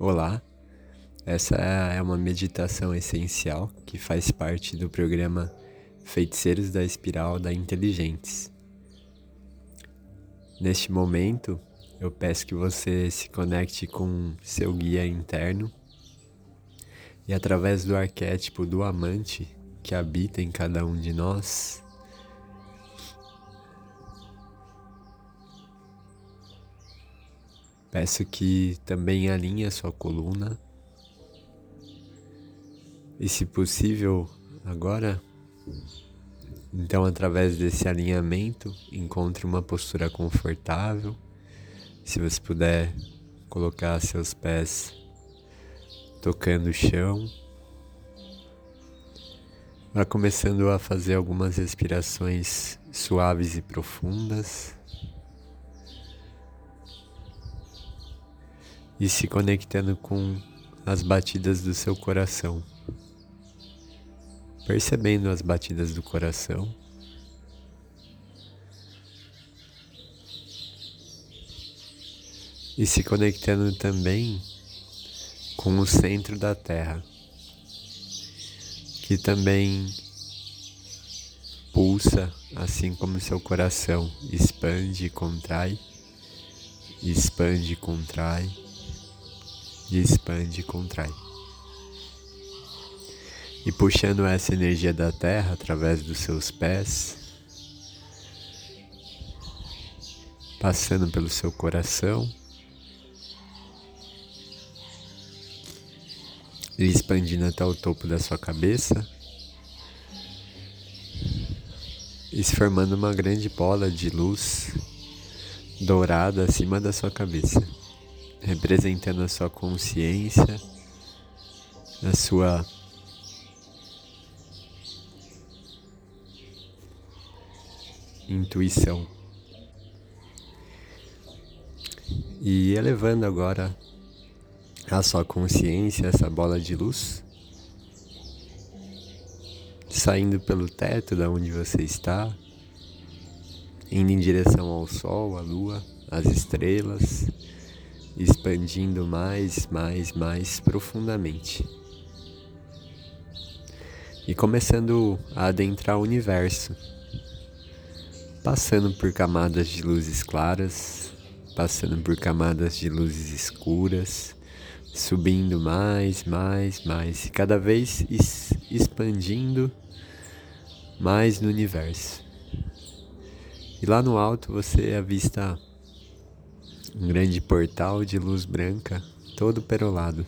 Olá, essa é uma meditação essencial que faz parte do programa Feiticeiros da Espiral da Inteligentes. Neste momento, eu peço que você se conecte com seu guia interno e, através do arquétipo do amante que habita em cada um de nós, Peço que também alinhe a sua coluna. E se possível, agora, então através desse alinhamento, encontre uma postura confortável. Se você puder colocar seus pés tocando o chão. Vá começando a fazer algumas respirações suaves e profundas. E se conectando com as batidas do seu coração, percebendo as batidas do coração. E se conectando também com o centro da Terra, que também pulsa, assim como seu coração expande e contrai, expande e contrai e expande e contrai. E puxando essa energia da terra através dos seus pés, passando pelo seu coração e expandindo até o topo da sua cabeça e se formando uma grande bola de luz dourada acima da sua cabeça representando a sua consciência, a sua intuição. E elevando agora a sua consciência, essa bola de luz, saindo pelo teto da onde você está, indo em direção ao sol, à lua, às estrelas, expandindo mais, mais, mais profundamente. E começando a adentrar o universo, passando por camadas de luzes claras, passando por camadas de luzes escuras, subindo mais, mais, mais, e cada vez expandindo mais no universo. E lá no alto você avista um grande portal de luz branca, todo perolado.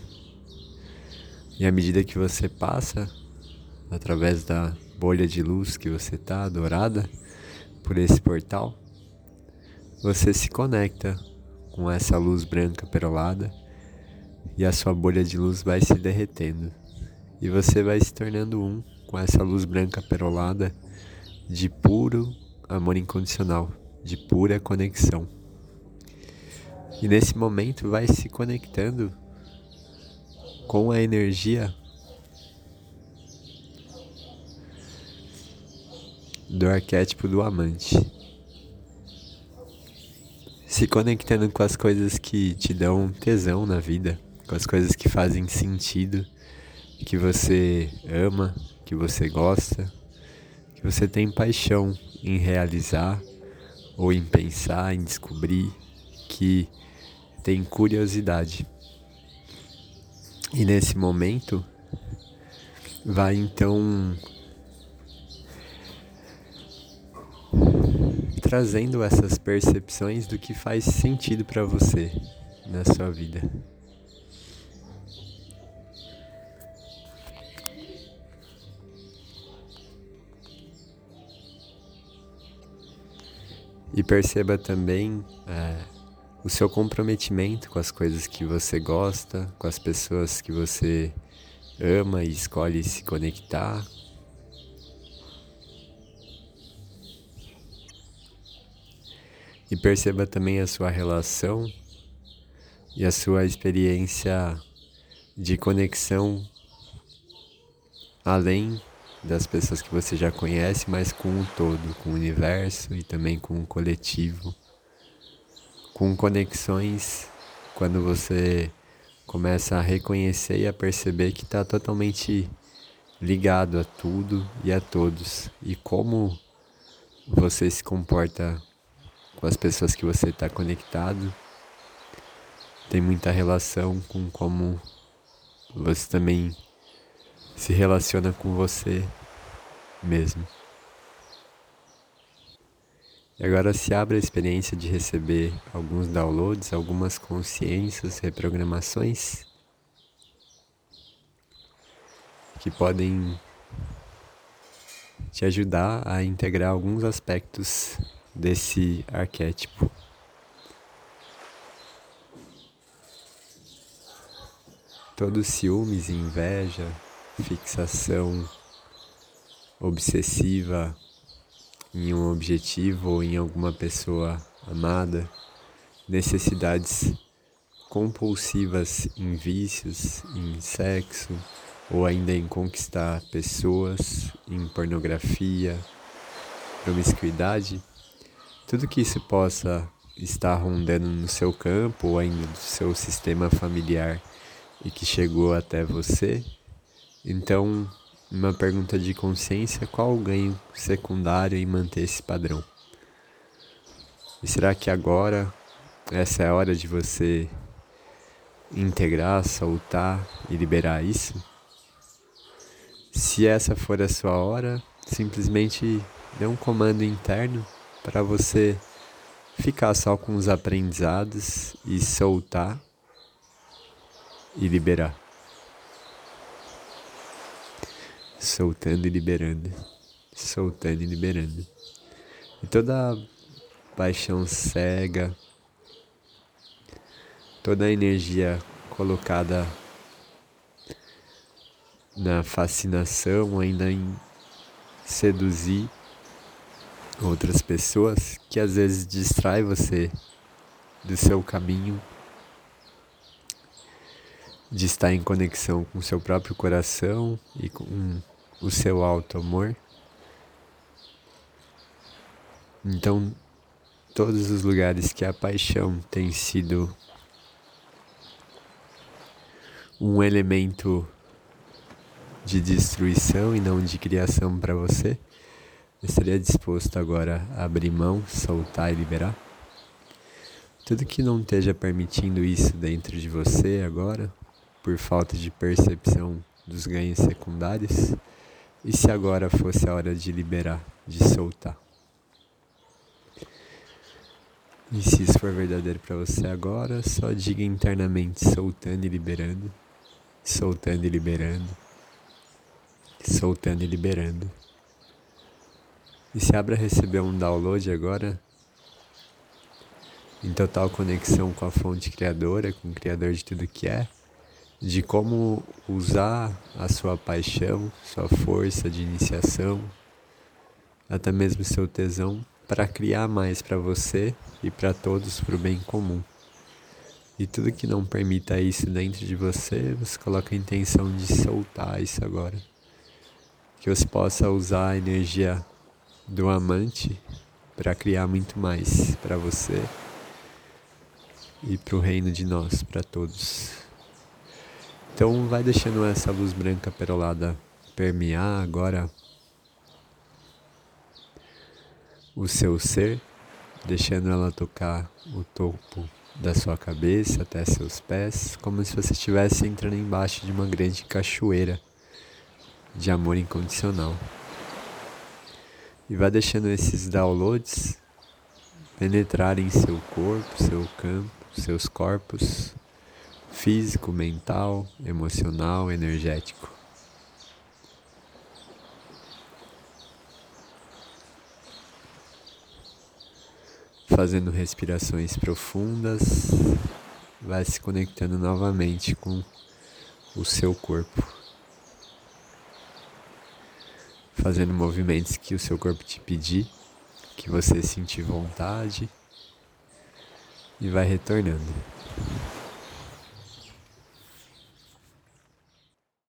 E à medida que você passa, através da bolha de luz que você está, dourada, por esse portal, você se conecta com essa luz branca perolada e a sua bolha de luz vai se derretendo. E você vai se tornando um com essa luz branca perolada de puro amor incondicional, de pura conexão. E nesse momento vai se conectando com a energia do arquétipo do amante. Se conectando com as coisas que te dão tesão na vida, com as coisas que fazem sentido, que você ama, que você gosta, que você tem paixão em realizar ou em pensar, em descobrir, que tem curiosidade. E nesse momento, vai então trazendo essas percepções do que faz sentido para você na sua vida. E perceba também é, o seu comprometimento com as coisas que você gosta, com as pessoas que você ama e escolhe se conectar. E perceba também a sua relação e a sua experiência de conexão além das pessoas que você já conhece, mas com o todo, com o universo e também com o coletivo com conexões quando você começa a reconhecer e a perceber que está totalmente ligado a tudo e a todos. E como você se comporta com as pessoas que você está conectado tem muita relação com como você também se relaciona com você mesmo. E agora se abre a experiência de receber alguns downloads, algumas consciências, reprogramações que podem te ajudar a integrar alguns aspectos desse arquétipo. Todos ciúmes, inveja, fixação obsessiva em um objetivo ou em alguma pessoa amada, necessidades compulsivas em vícios, em sexo, ou ainda em conquistar pessoas, em pornografia, promiscuidade, tudo que isso possa estar rondando no seu campo ou ainda do seu sistema familiar e que chegou até você, então uma pergunta de consciência: qual o ganho secundário em manter esse padrão? E será que agora essa é a hora de você integrar, soltar e liberar isso? Se essa for a sua hora, simplesmente dê um comando interno para você ficar só com os aprendizados e soltar e liberar. Soltando e liberando, soltando e liberando. E toda paixão cega, toda a energia colocada na fascinação, ainda em seduzir outras pessoas, que às vezes distrai você do seu caminho, de estar em conexão com seu próprio coração e com o seu alto amor. Então, todos os lugares que a paixão tem sido um elemento de destruição e não de criação para você, estaria disposto agora a abrir mão, soltar e liberar? Tudo que não esteja permitindo isso dentro de você agora, por falta de percepção dos ganhos secundários, e se agora fosse a hora de liberar, de soltar? E se isso for verdadeiro para você agora, só diga internamente soltando e liberando, soltando e liberando, soltando e liberando. E se abra receber um download agora, em total conexão com a fonte criadora, com o criador de tudo que é de como usar a sua paixão, sua força de iniciação, até mesmo seu tesão, para criar mais para você e para todos para o bem comum. E tudo que não permita isso dentro de você, você coloca a intenção de soltar isso agora. Que você possa usar a energia do amante para criar muito mais para você e para o reino de nós, para todos. Então vai deixando essa luz branca perolada permear agora o seu ser, deixando ela tocar o topo da sua cabeça até seus pés, como se você estivesse entrando embaixo de uma grande cachoeira de amor incondicional. E vai deixando esses downloads penetrarem seu corpo, seu campo, seus corpos, físico, mental, emocional, energético. Fazendo respirações profundas, vai se conectando novamente com o seu corpo. Fazendo movimentos que o seu corpo te pedir, que você sentir vontade e vai retornando.